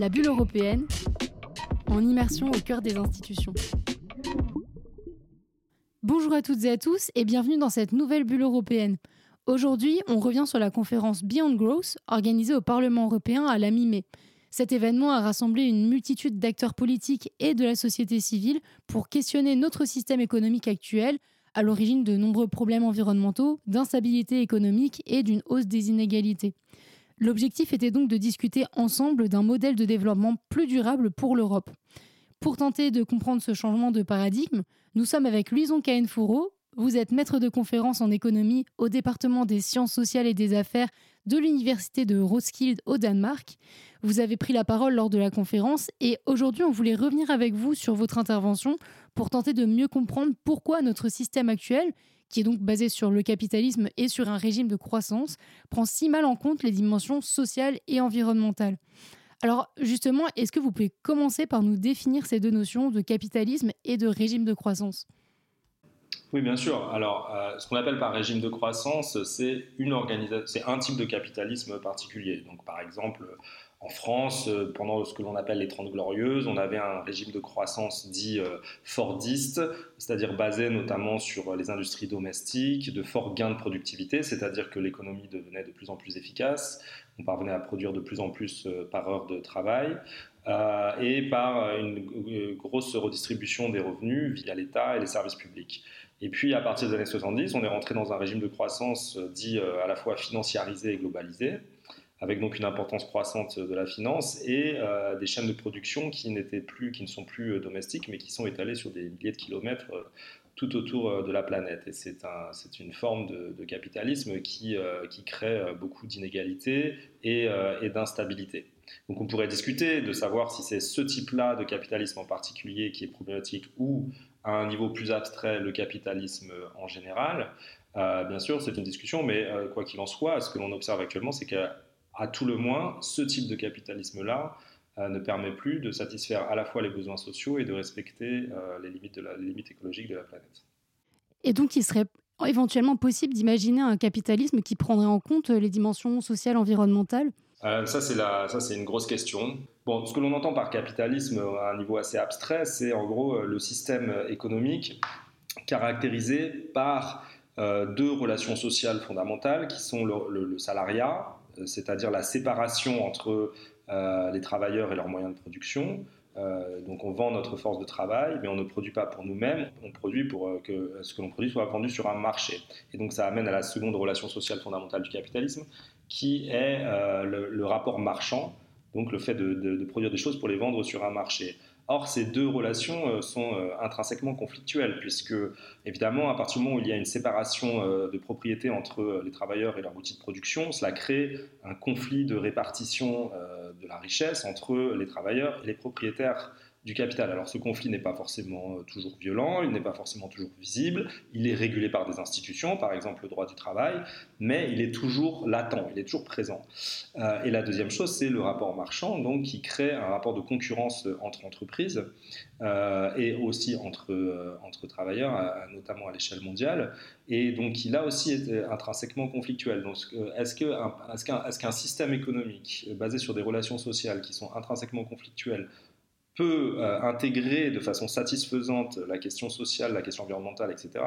la bulle européenne, en immersion au cœur des institutions. Bonjour à toutes et à tous et bienvenue dans cette nouvelle bulle européenne. Aujourd'hui, on revient sur la conférence Beyond Growth organisée au Parlement européen à la mi-mai. Cet événement a rassemblé une multitude d'acteurs politiques et de la société civile pour questionner notre système économique actuel, à l'origine de nombreux problèmes environnementaux, d'instabilité économique et d'une hausse des inégalités. L'objectif était donc de discuter ensemble d'un modèle de développement plus durable pour l'Europe. Pour tenter de comprendre ce changement de paradigme, nous sommes avec Luison Cahen-Fourreau. Vous êtes maître de conférence en économie au département des sciences sociales et des affaires de l'université de Roskilde au Danemark. Vous avez pris la parole lors de la conférence et aujourd'hui on voulait revenir avec vous sur votre intervention pour tenter de mieux comprendre pourquoi notre système actuel, qui est donc basé sur le capitalisme et sur un régime de croissance, prend si mal en compte les dimensions sociales et environnementales. Alors justement, est-ce que vous pouvez commencer par nous définir ces deux notions de capitalisme et de régime de croissance? Oui, bien sûr. Alors, euh, ce qu'on appelle par régime de croissance, c'est un type de capitalisme particulier. Donc, par exemple, en France, euh, pendant ce que l'on appelle les Trente Glorieuses, on avait un régime de croissance dit euh, fordiste, c'est-à-dire basé notamment sur les industries domestiques, de forts gains de productivité, c'est-à-dire que l'économie devenait de plus en plus efficace, on parvenait à produire de plus en plus euh, par heure de travail, et par une grosse redistribution des revenus via l'État et les services publics. Et puis, à partir des années 70, on est rentré dans un régime de croissance dit à la fois financiarisé et globalisé avec donc une importance croissante de la finance et euh, des chaînes de production qui n'étaient plus, qui ne sont plus euh, domestiques, mais qui sont étalées sur des milliers de kilomètres euh, tout autour de la planète. Et c'est un, une forme de, capitalisme qui, qui, crée beaucoup d'inégalités et, et d'instabilité. Donc on pourrait discuter de savoir si c'est ce type-là de capitalisme en particulier qui est problématique ou à un niveau plus abstrait le capitalisme en général. bien sûr, c'est une discussion, mais quoi qu'il en soit, ce que l'on observe actuellement, c'est que à tout le moins, ce type de capitalisme-là euh, ne permet plus de satisfaire à la fois les besoins sociaux et de respecter euh, les, limites de la, limites écologiques de la planète. Et donc, il serait éventuellement possible d'imaginer un capitalisme qui prendrait en compte les dimensions sociales, environnementales? Euh, ça, c'est ça, c'est une grosse question. Bon, ce que l'on entend par capitalisme à un niveau assez abstrait, c'est en gros le système économique caractérisé par deux relations sociales fondamentales qui sont le salariat euh, c'est-à-dire la séparation entre euh, les travailleurs et leurs moyens de production. Euh, donc on vend notre force de travail, mais on ne produit pas pour nous-mêmes, on produit pour que ce que l'on produit soit vendu sur un marché. Et donc ça amène à la seconde relation sociale fondamentale du capitalisme, qui est le, rapport marchand, donc le fait de, produire des choses pour les vendre sur un marché. Or, ces deux relations euh, sont euh, intrinsèquement conflictuelles, puisque, évidemment, à partir du moment où il y a une séparation euh, de propriété entre les travailleurs et leur outil de production, cela crée un conflit de répartition de la richesse entre les travailleurs et les propriétaires du capital. Alors ce conflit n'est pas forcément euh, toujours violent, il n'est pas forcément toujours visible, il est régulé par des institutions, par exemple le droit du travail, mais il est toujours latent, il est toujours présent. Euh, et la deuxième chose, c'est le rapport marchand, donc qui crée un rapport de concurrence entre entreprises euh, et aussi entre, travailleurs, notamment à l'échelle mondiale, et donc qui là aussi est intrinsèquement conflictuel. Est-ce qu'un est qu'un système économique basé sur des relations sociales qui sont intrinsèquement conflictuelles euh, intégrer de façon satisfaisante la question sociale, la question environnementale, etc.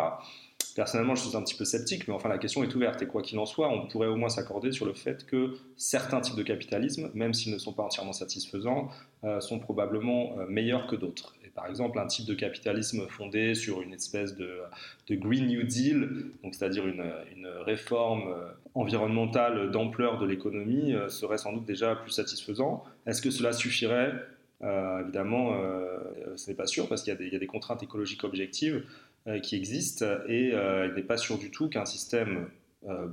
Personnellement, je suis un petit peu sceptique, mais enfin la question est ouverte. Et quoi qu'il en soit, on pourrait au moins s'accorder sur le fait que certains types de capitalisme, même s'ils ne sont pas entièrement satisfaisants, euh, sont probablement euh, meilleurs que d'autres. Et par exemple, un type de capitalisme fondé sur une espèce de, Green New Deal, c'est-à-dire une, réforme environnementale d'ampleur de l'économie, serait sans doute déjà plus satisfaisant. Est-ce que cela suffirait? Euh, évidemment, euh, ce n'est pas sûr parce qu'il y, a des contraintes écologiques objectives euh, qui existent et il n'est pas sûr du tout qu'un système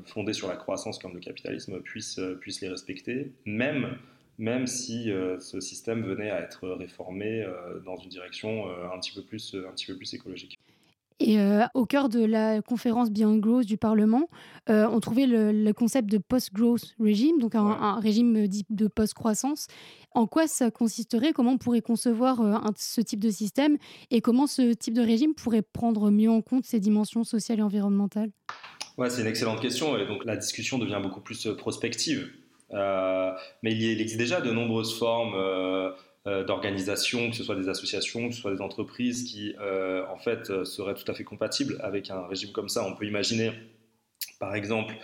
fondé sur la croissance comme le capitalisme puisse, puisse les respecter, même même si ce système venait à être réformé dans une direction un, petit peu plus, un petit peu plus écologique. Et euh, au cœur de la conférence Beyond Growth du Parlement, euh, on trouvait le, concept de post-growth regime, donc un, régime dit de post-croissance. En quoi ça consisterait? Comment on pourrait concevoir euh, ce type de système? Et comment ce type de régime pourrait prendre mieux en compte ces dimensions sociales et environnementales? Ouais, c'est une excellente question. Et donc la discussion devient beaucoup plus prospective. mais il, existe déjà de nombreuses formes d'organisation, que ce soit des associations, que ce soit des entreprises, qui en fait seraient tout à fait compatibles avec un régime comme ça. On peut imaginer, par exemple,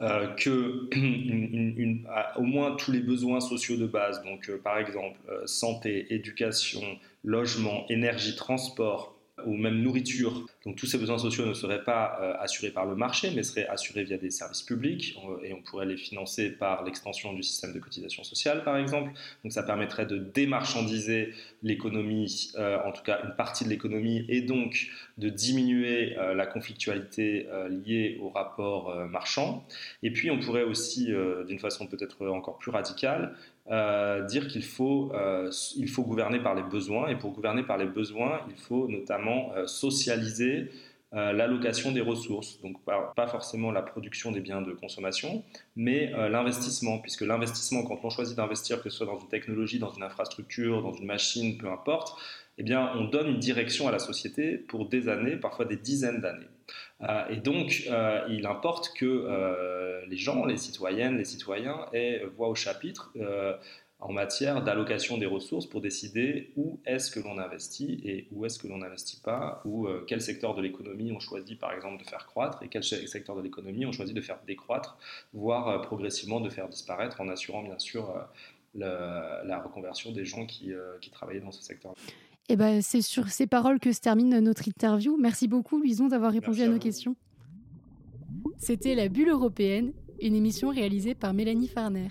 euh, que au moins tous les besoins sociaux de base, donc euh, par exemple euh, santé, éducation, logement, énergie, transport, ou même nourriture. Donc tous ces besoins sociaux ne seraient pas euh, assurés par le marché, mais seraient assurés via des services publics, et on pourrait les financer par l'extension du système de cotisation sociale, par exemple. Donc ça permettrait de démarchandiser l'économie, euh, en tout cas une partie de l'économie, et donc de diminuer euh, la conflictualité liée au rapport marchand. Et puis on pourrait aussi, d'une façon peut-être encore plus radicale, euh, dire qu'il faut, euh, faut gouverner par les besoins, et pour gouverner par les besoins, il faut notamment euh, socialiser l'allocation des ressources, donc pas, pas, forcément la production des biens de consommation, mais l'investissement, puisque l'investissement, quand on choisit d'investir, que ce soit dans une technologie, dans une infrastructure, dans une machine, peu importe, eh bien, on donne une direction à la société pour des années, parfois des dizaines d'années. Euh, et donc, euh, il importe que euh, les gens, les citoyennes, les citoyens aient voix au chapitre en matière d'allocation des ressources pour décider où est-ce que l'on investit et où est-ce que l'on n'investit pas, ou quel secteur de l'économie on choisit par exemple de faire croître et quel secteur de l'économie on choisit de faire décroître, voire progressivement de faire disparaître en assurant bien sûr la, reconversion des gens qui, qui travaillaient dans ce secteur. Et eh ben, c'est sur ces paroles que se termine notre interview. Merci beaucoup, Louison, d'avoir répondu à, nos questions. C'était La Bulle européenne, une émission réalisée par Mélanie Farner.